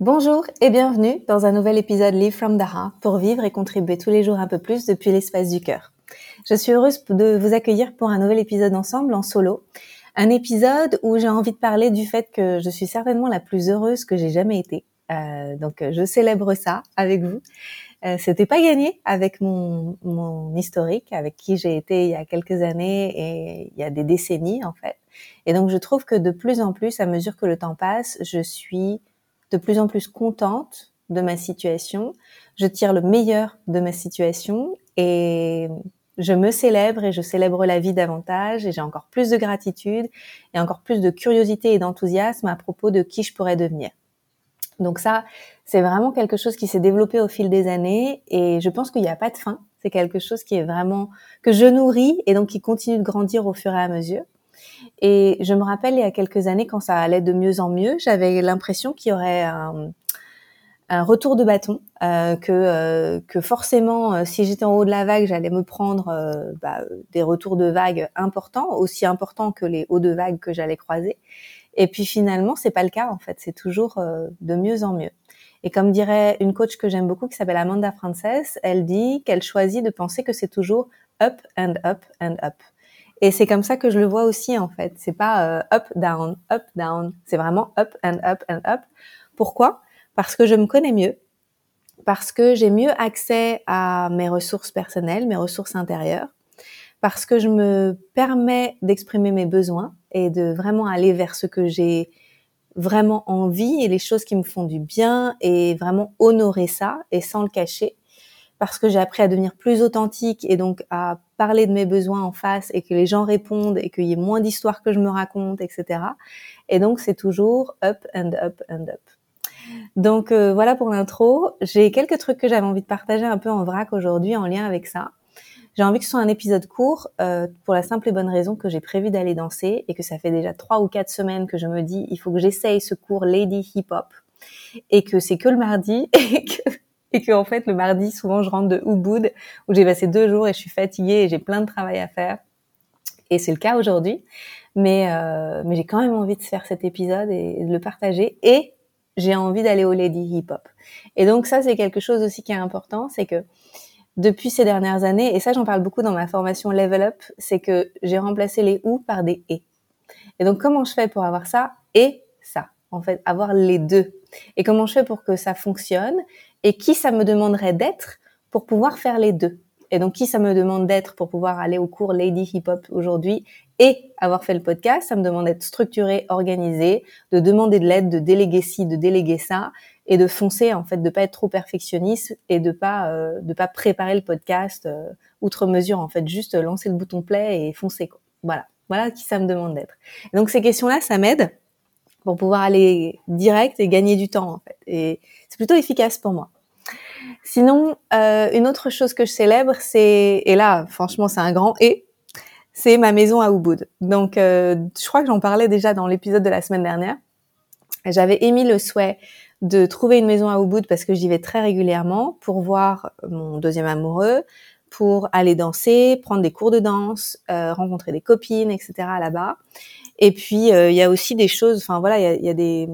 Bonjour et bienvenue dans un nouvel épisode Live from the Heart pour vivre et contribuer tous les jours un peu plus depuis l'espace du cœur. Je suis heureuse de vous accueillir pour un nouvel épisode ensemble en solo. Un épisode où j'ai envie de parler du fait que je suis certainement la plus heureuse que j'ai jamais été. Euh, donc je célèbre ça avec vous. Euh, C'était pas gagné avec mon, mon historique, avec qui j'ai été il y a quelques années et il y a des décennies en fait. Et donc je trouve que de plus en plus, à mesure que le temps passe, je suis de plus en plus contente de ma situation. Je tire le meilleur de ma situation et je me célèbre et je célèbre la vie davantage et j'ai encore plus de gratitude et encore plus de curiosité et d'enthousiasme à propos de qui je pourrais devenir. Donc ça, c'est vraiment quelque chose qui s'est développé au fil des années et je pense qu'il n'y a pas de fin. C'est quelque chose qui est vraiment que je nourris et donc qui continue de grandir au fur et à mesure. Et je me rappelle il y a quelques années, quand ça allait de mieux en mieux, j'avais l'impression qu'il y aurait un, un, retour de bâton, euh, que, euh, que forcément, euh, si j'étais en haut de la vague, j'allais me prendre euh, bah, des retours de vague importants, aussi importants que les hauts de vague que j'allais croiser. Et puis finalement, c'est pas le cas en fait. C'est toujours euh, de mieux en mieux. Et comme dirait une coach que j'aime beaucoup qui s'appelle Amanda Frances, elle dit qu'elle choisit de penser que c'est toujours up and up and up. Et c'est comme ça que je le vois aussi en fait. C'est pas euh, up down up down. C'est vraiment up and up and up. Pourquoi? Parce que je me connais mieux, parce que j'ai mieux accès à mes ressources personnelles, mes ressources intérieures, parce que je me permets d'exprimer mes besoins et de vraiment aller vers ce que j'ai vraiment envie et les choses qui me font du bien et vraiment honorer ça et sans le cacher parce que j'ai appris à devenir plus authentique et donc à parler de mes besoins en face et que les gens répondent et qu'il y ait moins d'histoires que je me raconte, etc. Et donc c'est toujours up and up and up. Donc euh, voilà pour l'intro. J'ai quelques trucs que j'avais envie de partager un peu en vrac aujourd'hui en lien avec ça. J'ai envie que ce soit un épisode court euh, pour la simple et bonne raison que j'ai prévu d'aller danser et que ça fait déjà trois ou quatre semaines que je me dis il faut que j'essaye ce cours Lady Hip Hop et que c'est que le mardi et que et que en fait le mardi souvent je rentre de Ubud où j'ai passé deux jours et je suis fatiguée et j'ai plein de travail à faire. Et c'est le cas aujourd'hui. Mais euh, mais j'ai quand même envie de faire cet épisode et de le partager. Et j'ai envie d'aller au Lady Hip Hop. Et donc ça c'est quelque chose aussi qui est important c'est que depuis ces dernières années et ça j'en parle beaucoup dans ma formation Level Up c'est que j'ai remplacé les ou par des et. Et donc comment je fais pour avoir ça et ça? En fait avoir les deux. Et comment je fais pour que ça fonctionne et qui ça me demanderait d'être pour pouvoir faire les deux. Et donc, qui ça me demande d'être pour pouvoir aller au cours Lady Hip Hop aujourd'hui et avoir fait le podcast, ça me demande d'être structuré, organisé, de demander de l'aide, de déléguer ci, de déléguer ça, et de foncer en fait, de pas être trop perfectionniste et de pas euh, de pas préparer le podcast euh, outre mesure en fait, juste lancer le bouton play et foncer quoi. Voilà, voilà qui ça me demande d'être. Donc ces questions-là, ça m'aide pour pouvoir aller direct et gagner du temps en fait. Et c'est plutôt efficace pour moi. Sinon, euh, une autre chose que je célèbre, c'est et là, franchement, c'est un grand et, c'est ma maison à Ubud. Donc, euh, je crois que j'en parlais déjà dans l'épisode de la semaine dernière. J'avais émis le souhait de trouver une maison à Ubud parce que j'y vais très régulièrement pour voir mon deuxième amoureux, pour aller danser, prendre des cours de danse, euh, rencontrer des copines, etc. là-bas. Et puis euh, il y a aussi des choses, enfin voilà, il y a, y a des,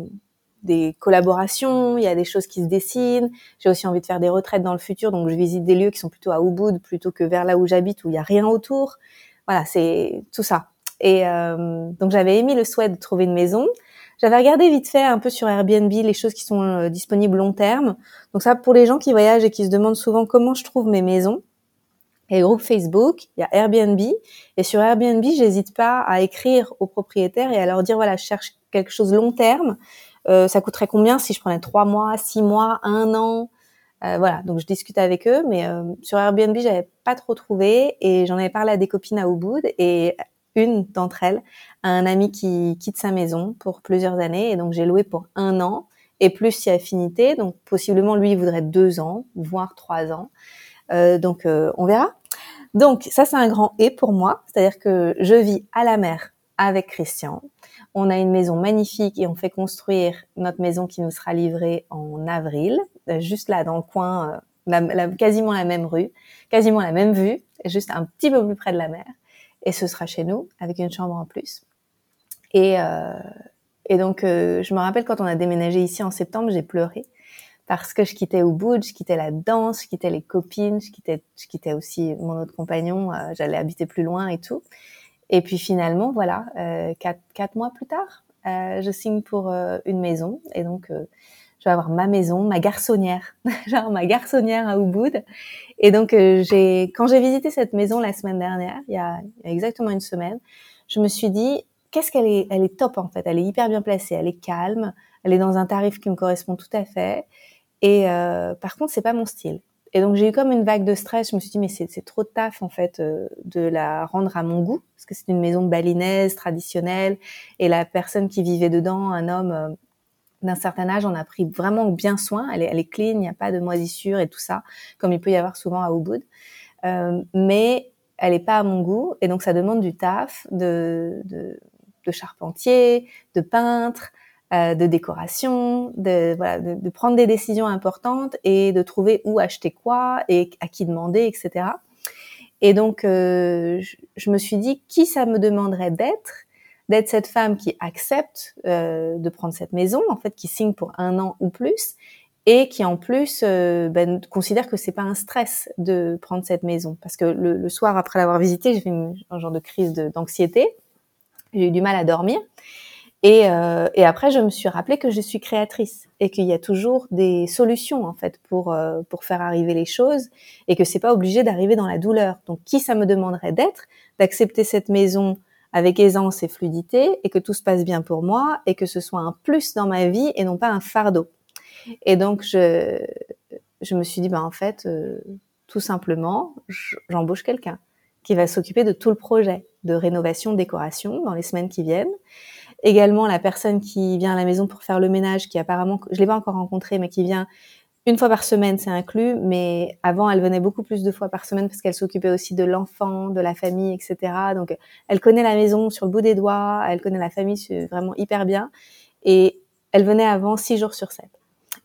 des collaborations, il y a des choses qui se dessinent. J'ai aussi envie de faire des retraites dans le futur, donc je visite des lieux qui sont plutôt à Ubud plutôt que vers là où j'habite où il y a rien autour. Voilà, c'est tout ça. Et euh, donc j'avais émis le souhait de trouver une maison. J'avais regardé vite fait un peu sur Airbnb les choses qui sont euh, disponibles long terme. Donc ça, pour les gens qui voyagent et qui se demandent souvent comment je trouve mes maisons, il y a le groupe Facebook, il y a Airbnb, et sur Airbnb, j'hésite pas à écrire aux propriétaires et à leur dire voilà, je cherche quelque chose long terme. Euh, ça coûterait combien si je prenais trois mois, six mois, un an? Euh, Voilà, donc je discute avec eux, mais euh, sur Airbnb, j'avais pas trop trouvé et j'en avais parlé à des copines à Ubud et une d'entre elles a un ami qui quitte sa maison pour plusieurs années et donc j'ai loué pour un an et plus si affinité, donc possiblement lui il voudrait deux ans, voire trois ans. Euh, donc on verra. Donc ça c'est un grand et pour moi, c'est-à-dire que je vis à la mer avec Christian. On a une maison magnifique et on fait construire notre maison qui nous sera livrée en avril, euh, juste là dans le coin, euh, quasiment la même rue, quasiment la même vue, juste un petit peu plus près de la mer. Et ce sera chez nous avec une chambre en plus. Et, euh, Et donc, je me rappelle quand on a déménagé ici en septembre, j'ai pleuré parce que je quittais Ubud, je quittais la danse, je quittais les copines, je quittais, je quittais aussi mon autre compagnon, j'allais habiter plus loin et tout. Et puis finalement, voilà, euh, quatre, quatre, mois plus tard, euh, je signe pour euh, une maison. Et donc, euh, je vais avoir ma maison, ma garçonnière, genre ma garçonnière à Ubud. Et donc, euh, quand j'ai visité cette maison la semaine dernière, il y, a, il y a exactement une semaine, je me suis dit, qu'est-ce qu'elle est, elle est top en fait. Elle est hyper bien placée, elle est calme, elle est dans un tarif qui me correspond tout à fait. Et par contre, c'est pas mon style. Et donc j'ai eu comme une vague de stress. Je me suis dit mais c'est trop de taf en fait euh, de la rendre à mon goût parce que c'est une maison balinaise traditionnelle et la personne qui vivait dedans, un homme euh, d'un certain âge, en a pris vraiment bien soin. Elle est, clean, il n'y a pas de moisissure et tout ça comme il peut y avoir souvent à Ubud. Euh, mais elle est pas à mon goût et donc ça demande du taf de, de, de charpentier, de peintre, euh, de décoration, de, voilà, de, prendre des décisions importantes et de trouver où acheter quoi et à qui demander, etc. Et donc, euh, je, me suis dit, qui ça me demanderait d'être D'être cette femme qui accepte euh, de prendre cette maison, en fait, qui signe pour un an ou plus, et qui en plus ben, considère que c'est pas un stress de prendre cette maison, parce que le, soir après l'avoir visité, j'ai fait un genre de crise d'anxiété, j'ai eu du mal à dormir. Et, euh, et, après, je me suis rappelé que je suis créatrice et qu'il y a toujours des solutions en fait pour euh, pour faire arriver les choses et que c'est pas obligé d'arriver dans la douleur. Donc, qui ça me demanderait d'être, d'accepter cette maison avec aisance et fluidité et que tout se passe bien pour moi et que ce soit un plus dans ma vie et non pas un fardeau. Et donc, je je me suis dit, ben en fait, euh, tout simplement, j'embauche quelqu'un qui va s'occuper de tout le projet de rénovation, décoration dans les semaines qui viennent Également, la personne qui vient à la maison pour faire le ménage, qui apparemment, je l'ai pas encore rencontrée, mais qui vient une fois par semaine, c'est inclus. Mais avant, elle venait beaucoup plus de fois par semaine parce qu'elle s'occupait aussi de l'enfant, de la famille, etc. Donc, elle connaît la maison sur le bout des doigts, elle connaît la famille vraiment hyper bien. Et elle venait avant six jours sur sept.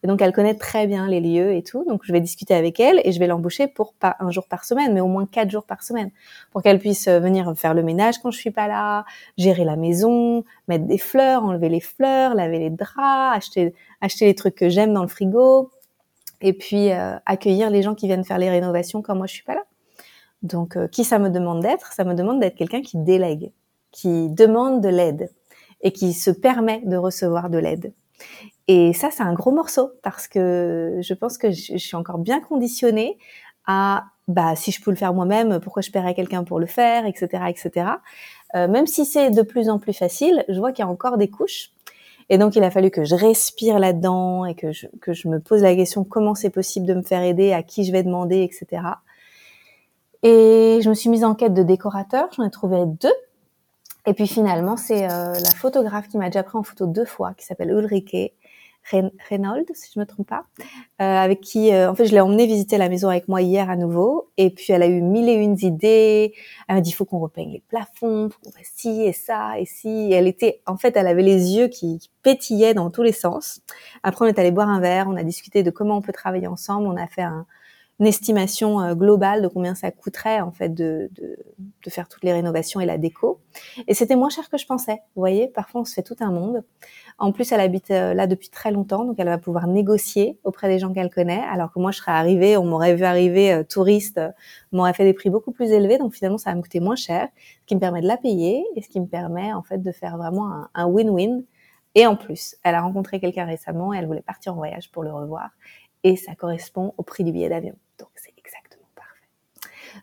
Et donc, elle connaît très bien les lieux et tout. Donc, je vais discuter avec elle et je vais l'embaucher pour pas un jour par semaine, mais au moins quatre jours par semaine, pour qu'elle puisse euh, venir faire le ménage quand je suis pas là, gérer la maison, mettre des fleurs, enlever les fleurs, laver les draps, acheter acheter les trucs que j'aime dans le frigo, et puis euh, accueillir les gens qui viennent faire les rénovations quand moi je suis pas là. Donc, euh, qui ça me demande d'être? Ça me demande d'être quelqu'un qui délègue, qui demande de l'aide et qui se permet de recevoir de l'aide. Et ça, c'est un gros morceau parce que je pense que je, suis encore bien conditionnée à, bah, si je peux le faire moi-même, pourquoi je paierais quelqu'un pour le faire, etc., etc. Euh, même si c'est de plus en plus facile, je vois qu'il y a encore des couches. Et donc, il a fallu que je respire là-dedans et que je, que je me pose la question comment c'est possible de me faire aider, à qui je vais demander, etc. Et je me suis mise en quête de décorateurs. J'en ai trouvé deux. Et puis finalement, c'est euh, la photographe qui m'a déjà pris en photo deux fois, qui s'appelle Ulrike, Reynolds, si je me trompe pas, euh, avec qui, euh, en fait, je l'ai emmenée visiter la maison avec moi hier à nouveau, et puis elle a eu mille et une idées. Elle m'a dit, il faut qu'on repeigne les plafonds, faut qu'on fasse ci et ça et si. elle était, en fait, elle avait les yeux qui, qui, pétillaient dans tous les sens. Après, on est allé boire un verre, on a discuté de comment on peut travailler ensemble, on a fait un, une estimation euh, globale de combien ça coûterait en fait de, de, de faire toutes les rénovations et la déco. Et c'était moins cher que je pensais. Vous voyez, parfois on se fait tout un monde. En plus, elle habite euh, là depuis très longtemps, donc elle va pouvoir négocier auprès des gens qu'elle connaît. Alors que moi, je serais arrivée, on m'aurait vu arriver euh, touriste, m'aurait fait des prix beaucoup plus élevés, donc finalement ça va me coûter moins cher, ce qui me permet de la payer et ce qui me permet en fait de faire vraiment un win-win. Et en plus, elle a rencontré quelqu'un récemment et elle voulait partir en voyage pour le revoir et ça correspond au prix du billet d'avion. Donc c'est exactement parfait.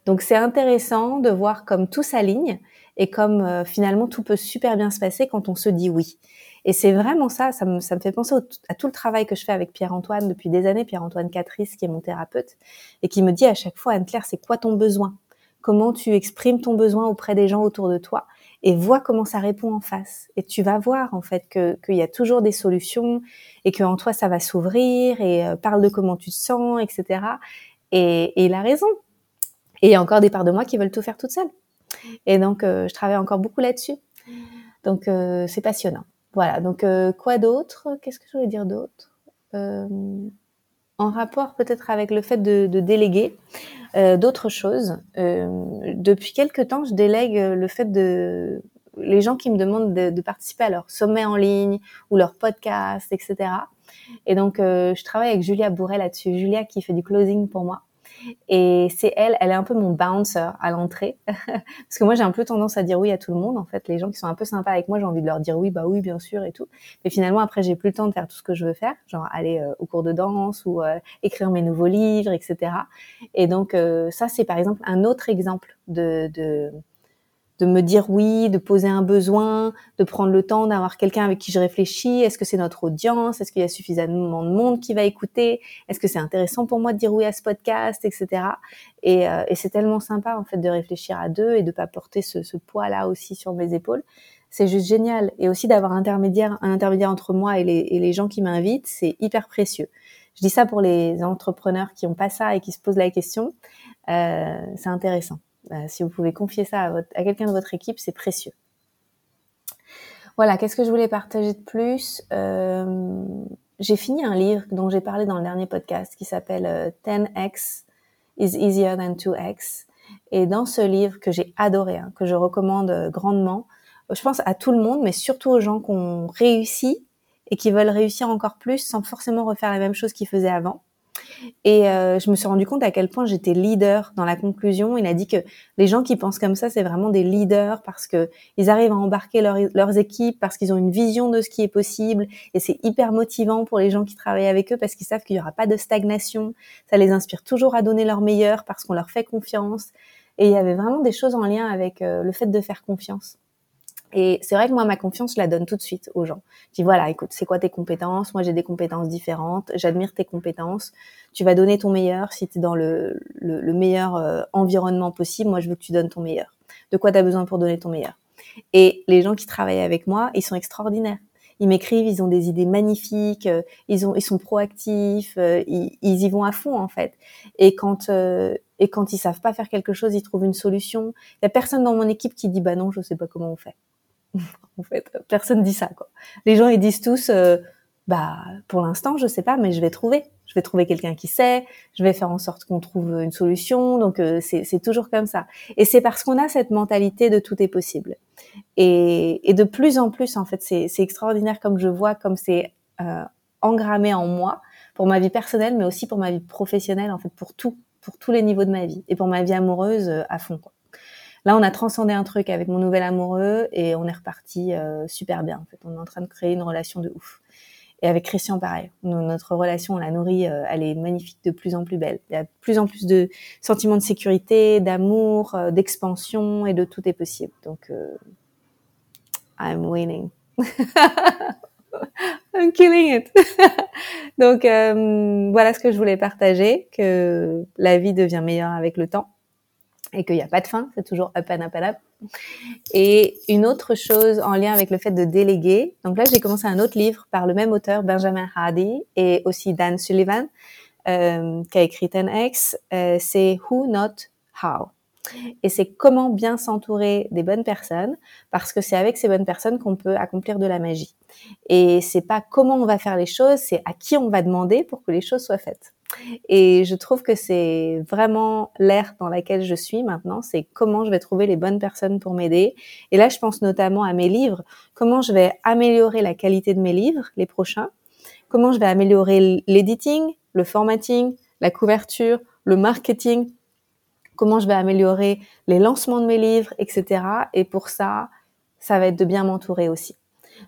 Donc c'est intéressant de voir comme tout s'aligne et comme euh, finalement tout peut super bien se passer quand on se dit oui. Et c'est vraiment ça, ça me, ça me fait penser à tout le travail que je fais avec Pierre-Antoine depuis des années, Pierre-Antoine Catrice qui est mon thérapeute, et qui me dit à chaque fois, Anne-Claire, c'est quoi ton besoin? Comment tu exprimes ton besoin auprès des gens autour de toi? Et vois comment ça répond en face. Et tu vas voir en fait qu'il y a toujours des solutions et que en toi ça va s'ouvrir et euh, parle de comment tu te sens, etc. Et, et, il a raison. Et il y a encore des parts de moi qui veulent tout faire toute seule. Et donc euh, je travaille encore beaucoup là-dessus. Donc euh, c'est passionnant. Voilà. Donc quoi d'autre? Qu'est-ce que je voulais dire d'autre? En rapport peut-être avec le fait de, de déléguer. Euh, d'autres choses. Euh, depuis quelque temps, je délègue le fait de les gens qui me demandent de, participer à leur sommet en ligne ou leur podcast, etc. Et donc, je travaille avec Julia Bourret là-dessus. Julia qui fait du closing pour moi. Et c'est elle, elle est un peu mon bouncer à l'entrée. Parce que moi, j'ai un peu tendance à dire oui à tout le monde. En fait, les gens qui sont un peu sympas avec moi, j'ai envie de leur dire oui, bah oui, bien sûr et tout. Mais finalement, après, j'ai plus le temps de faire tout ce que je veux faire, genre aller euh, au cours de danse ou euh, écrire mes nouveaux livres, etc. Et donc, euh, ça, c'est par exemple un autre exemple de, de de me dire oui, de poser un besoin, de prendre le temps d'avoir quelqu'un avec qui je réfléchis. Est-ce que c'est notre audience? Est-ce qu'il y a suffisamment de monde qui va écouter? Est-ce que c'est intéressant pour moi de dire oui à ce podcast, etc. Et, euh, et c'est tellement sympa en fait de réfléchir à deux et de pas porter ce, ce poids-là aussi sur mes épaules. C'est juste génial. Et aussi d'avoir un intermédiaire, un intermédiaire entre moi et les, et les gens qui m'invitent, c'est hyper précieux. Je dis ça pour les entrepreneurs qui ont pas ça et qui se posent la question. Euh, c'est intéressant. Bah, si vous pouvez confier ça à, à quelqu'un de votre équipe, c'est précieux. Voilà, qu'est-ce que je voulais partager de plus? Euh, J'ai fini un livre dont j'ai parlé dans le dernier podcast qui s'appelle 10x euh, is easier than 2x. Et dans ce livre que j'ai adoré, hein, que je recommande euh, grandement, je pense à tout le monde, mais surtout aux gens qui ont réussi et qui veulent réussir encore plus sans forcément refaire la même chose qu'ils faisaient avant. Et euh, je me suis rendu compte à quel point j'étais leader dans la conclusion. Il a dit que les gens qui pensent comme ça, c'est vraiment des leaders parce que ils arrivent à embarquer leurs équipes, parce qu'ils ont une vision de ce qui est possible. Et c'est hyper motivant pour les gens qui travaillent avec eux parce qu'ils savent qu'il n'y aura pas de stagnation. Ça les inspire toujours à donner leur meilleur parce qu'on leur fait confiance. Et il y avait vraiment des choses en lien avec euh, le fait de faire confiance. Et c'est vrai que moi, ma confiance, je la donne tout de suite aux gens. Je dis voilà, écoute, c'est quoi tes compétences? Moi, j'ai des compétences différentes. J'admire tes compétences. Tu vas donner ton meilleur si tu es dans le, le, meilleur euh, environnement possible. Moi, je veux que tu donnes ton meilleur. De quoi tu as besoin pour donner ton meilleur? Et les gens qui travaillent avec moi, ils sont extraordinaires. Ils m'écrivent, ils ont des idées magnifiques, euh, ils ont, ils sont proactifs, euh, ils, y vont à fond en fait. Et quand et quand ils savent pas faire quelque chose, ils trouvent une solution. Il y a personne dans mon équipe qui dit bah non, je sais pas comment on fait. en fait, personne dit ça quoi. Les gens ils disent tous euh, bah pour l'instant je sais pas mais je vais trouver. Je vais trouver quelqu'un qui sait, je vais faire en sorte qu'on trouve une solution. Donc euh, c'est toujours comme ça. Et c'est parce qu'on a cette mentalité de tout est possible. Et, et de plus en plus en fait c'est extraordinaire comme je vois comme c'est euh, engrammé en moi pour ma vie personnelle mais aussi pour ma vie professionnelle en fait pour tout pour tous les niveaux de ma vie et pour ma vie amoureuse euh, à fond quoi. Là, on a transcendé un truc avec mon nouvel amoureux et on est reparti euh, super bien. En fait, on est en train de créer une relation de ouf. Et avec Christian, pareil. Notre relation, on la nourrit, euh, elle est magnifique, de plus en plus belle. Il y a de plus en plus de sentiments de sécurité, d'amour, euh, d'expansion et de tout est possible. Donc, I'm winning. I'm killing it. Donc, voilà ce que je voulais partager, que la vie devient meilleure avec le temps et qu'il n'y a pas de fin, c'est toujours up and up and up. Et une autre chose en lien avec le fait de déléguer. Donc là, j'ai commencé un autre livre par le même auteur, Benjamin Hardy, et aussi Dan Sullivan, euh, qui a écrit 10X. Euh, c'est Who Not How. Et c'est comment bien s'entourer des bonnes personnes, parce que c'est avec ces bonnes personnes qu'on peut accomplir de la magie. Et c'est pas comment on va faire les choses, c'est à qui on va demander pour que les choses soient faites. Et je trouve que c'est vraiment l'ère dans laquelle je suis maintenant, c'est comment je vais trouver les bonnes personnes pour m'aider. Et là, je pense notamment à mes livres, comment je vais améliorer la qualité de mes livres, les prochains, comment je vais améliorer l'editing, le formatting, la couverture, le marketing, comment je vais améliorer les lancements de mes livres, etc. Et pour ça, ça va être de bien m'entourer aussi.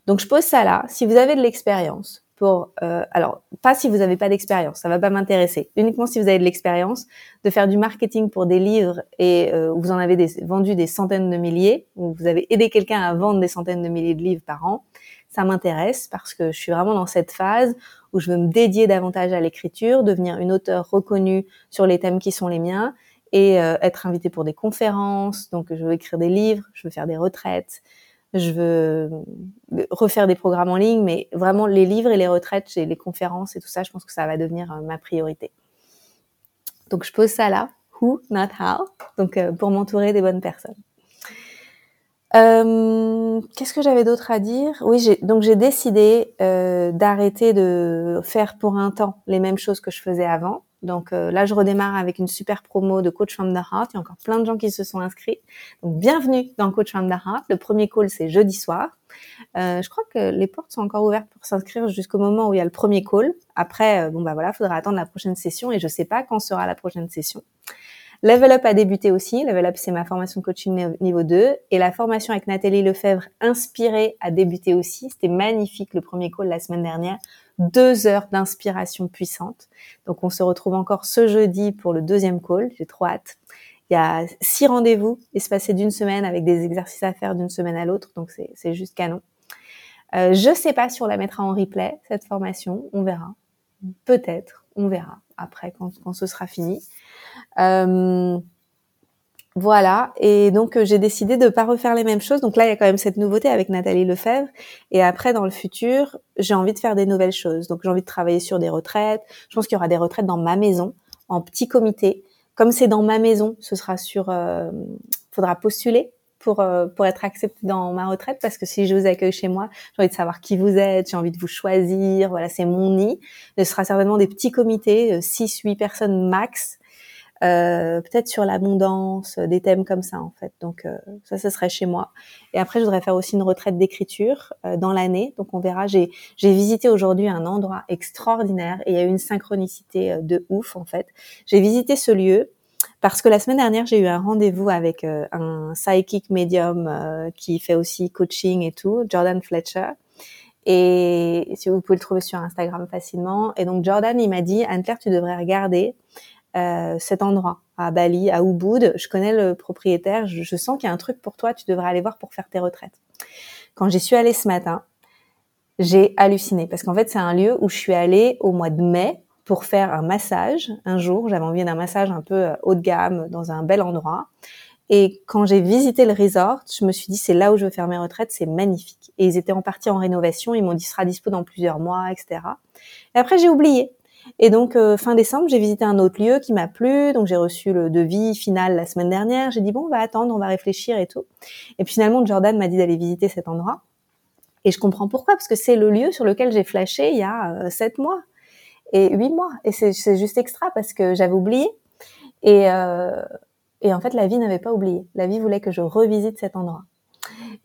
Donc je pose ça là. Si vous avez de l'expérience, pour euh, alors pas si vous n'avez pas d'expérience, ça va pas m'intéresser. Uniquement si vous avez de l'expérience de faire du marketing pour des livres et euh, vous en avez vendu des centaines de milliers, ou vous avez aidé quelqu'un à vendre des centaines de milliers de livres par an, ça m'intéresse parce que je suis vraiment dans cette phase où je veux me dédier davantage à l'écriture, devenir une auteure reconnue sur les thèmes qui sont les miens et euh, être invitée pour des conférences. Donc je veux écrire des livres, je veux faire des retraites, je veux refaire des programmes en ligne, mais vraiment les livres et les retraites et les conférences et tout ça, je pense que ça va devenir euh, ma priorité. Donc je pose ça là, who, not how, donc euh, pour m'entourer des bonnes personnes. Euh, Qu'est-ce que j'avais d'autre à dire? Oui, donc j'ai décidé euh, d'arrêter de faire pour un temps les mêmes choses que je faisais avant. Donc là, je redémarre avec une super promo de Coach from the Heart. Il y a encore plein de gens qui se sont inscrits. Donc bienvenue dans Coach from the Heart. Le premier call, c'est jeudi soir. je crois que les portes sont encore ouvertes pour s'inscrire jusqu'au moment où il y a le premier call. Après, bon bah voilà, faudra attendre la prochaine session et je sais pas quand sera la prochaine session. Level Up a débuté aussi. Level Up, c'est ma formation coaching niveau 2. Et la formation avec Nathalie Lefebvre, inspirée, a débuté aussi. C'était magnifique le premier call la semaine dernière. Deux heures d'inspiration puissante. Donc, on se retrouve encore ce jeudi pour le deuxième call. J'ai trop hâte. Il y a six rendez-vous espacés d'une semaine avec des exercices à faire d'une semaine à l'autre. Donc, c'est juste canon. Euh, je sais pas si on la mettra en replay, cette formation. On verra. Peut-être. On verra après quand, quand ce sera fini. Euh, voilà, et donc euh, j'ai décidé de pas refaire les mêmes choses. Donc là, il y a quand même cette nouveauté avec Nathalie Lefebvre. Et après, dans le futur, j'ai envie de faire des nouvelles choses. Donc j'ai envie de travailler sur des retraites. Je pense qu'il y aura des retraites dans ma maison, en petit comité. Comme c'est dans ma maison, ce sera sur. Euh, faudra postuler pour euh, pour être accepté dans ma retraite parce que si je vous accueille chez moi, j'ai envie de savoir qui vous êtes, j'ai envie de vous choisir. Voilà, c'est mon nid. Ce sera certainement des petits comités, 6 8 personnes max euh, peut-être sur l'abondance, des thèmes comme ça en fait. Donc euh, ça, ce serait chez moi. Et après, je voudrais faire aussi une retraite d'écriture euh, dans l'année. Donc on verra. J'ai visité aujourd'hui un endroit extraordinaire et il y a eu une synchronicité de ouf en fait. J'ai visité ce lieu parce que la semaine dernière, j'ai eu un rendez-vous avec un psychic medium qui fait aussi coaching et tout, Jordan Fletcher. Et si vous pouvez le trouver sur Instagram facilement. Et donc Jordan, il m'a dit, Anne-Claire, tu devrais regarder euh, cet endroit à Bali, à Ubud. Je connais le propriétaire. Je, sens qu'il y a un truc pour toi. Tu devrais aller voir pour faire tes retraites. Quand j'y suis allée ce matin, j'ai halluciné parce qu'en fait c'est un lieu où je suis allée au mois de mai pour faire un massage. Un jour, j'avais envie d'un massage un peu euh, haut de gamme dans un bel endroit. Et quand j'ai visité le resort, je me suis dit c'est là où je veux faire mes retraites, c'est magnifique. Et ils étaient en partie en rénovation, ils m'ont dit sera dispo dans plusieurs mois, etc. Et après j'ai oublié. Et donc euh, fin décembre, j'ai visité un autre lieu qui m'a plu, donc j'ai reçu le devis final la semaine dernière. J'ai dit bon, on va attendre, on va réfléchir et tout. Et puis finalement, Jordan m'a dit d'aller visiter cet endroit. Et je comprends pourquoi, parce que c'est le lieu sur lequel j'ai flashé il y a euh, sept mois et huit mois. Et c'est juste extra parce que j'avais oublié. Et, euh, et en fait, la vie n'avait pas oublié. La vie voulait que je revisite cet endroit.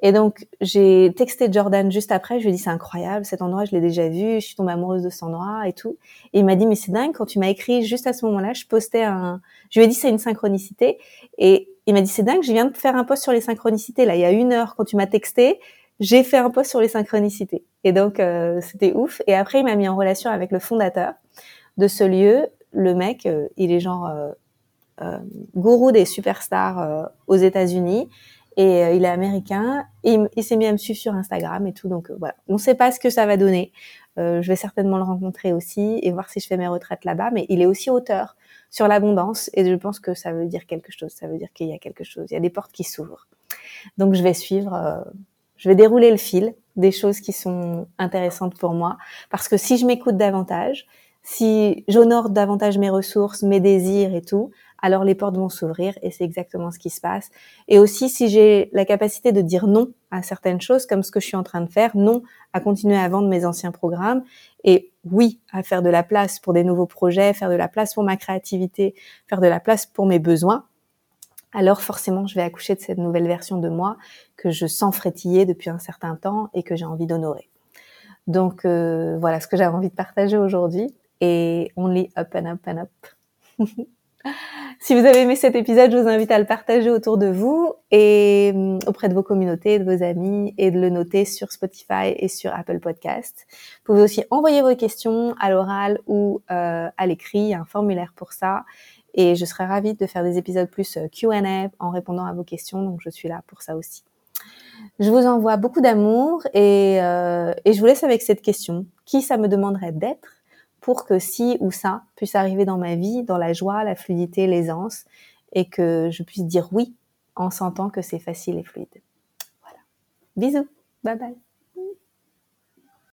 Et donc, j'ai texté Jordan juste après. Je lui ai dit, c'est incroyable, cet endroit, je l'ai déjà vu. Je suis tombée amoureuse de cet endroit et tout. Et il m'a dit, mais c'est dingue, quand tu m'as écrit juste à ce moment-là, je postais un, je lui ai dit, c'est une synchronicité. Et il m'a dit, c'est dingue, je viens de faire un post sur les synchronicités. Là, il y a une heure, quand tu m'as texté, j'ai fait un post sur les synchronicités. Et donc, euh, c'était ouf. Et après, il m'a mis en relation avec le fondateur de ce lieu. Le mec, euh, il est genre euh, gourou des superstars aux États-Unis et euh, il est américain. Il, s'est mis à me suivre sur Instagram et tout. Donc euh, voilà, on ne sait pas ce que ça va donner. Euh, je vais certainement le rencontrer aussi et voir si je fais mes retraites là-bas. Mais il est aussi auteur sur l'abondance et je pense que ça veut dire quelque chose. Ça veut dire qu'il y a quelque chose. Il y a des portes qui s'ouvrent. Donc je vais suivre. je vais dérouler le fil des choses qui sont intéressantes pour moi parce que si je m'écoute davantage, si j'honore davantage mes ressources, mes désirs et tout, alors les portes vont s'ouvrir et c'est exactement ce qui se passe. Et aussi, si j'ai la capacité de dire non à certaines choses, comme ce que je suis en train de faire, non à continuer à vendre mes anciens programmes et oui à faire de la place pour des nouveaux projets, faire de la place pour ma créativité, faire de la place pour mes besoins, alors forcément, je vais accoucher de cette nouvelle version de moi que je sens frétiller depuis un certain temps et que j'ai envie d'honorer. Donc euh, voilà ce que j'avais envie de partager aujourd'hui et only up and up and up. Si vous avez aimé cet épisode, je vous invite à le partager autour de vous et hum, auprès de vos communautés, de vos amis et de le noter sur Spotify et sur Apple Podcast. Vous pouvez aussi envoyer vos questions à l'oral ou euh, à l'écrit, il y a un formulaire pour ça. Et je serai ravie de faire des épisodes plus euh, Q&A en répondant à vos questions, donc je suis là pour ça aussi. Je vous envoie beaucoup d'amour et, euh, et je vous laisse avec cette question. Qui ça me demanderait d'être? Que si ou ça puisse arriver dans ma vie, dans la joie, la fluidité, l'aisance, et que je puisse dire oui en sentant que c'est facile et fluide. Voilà. Bisous. Bye bye.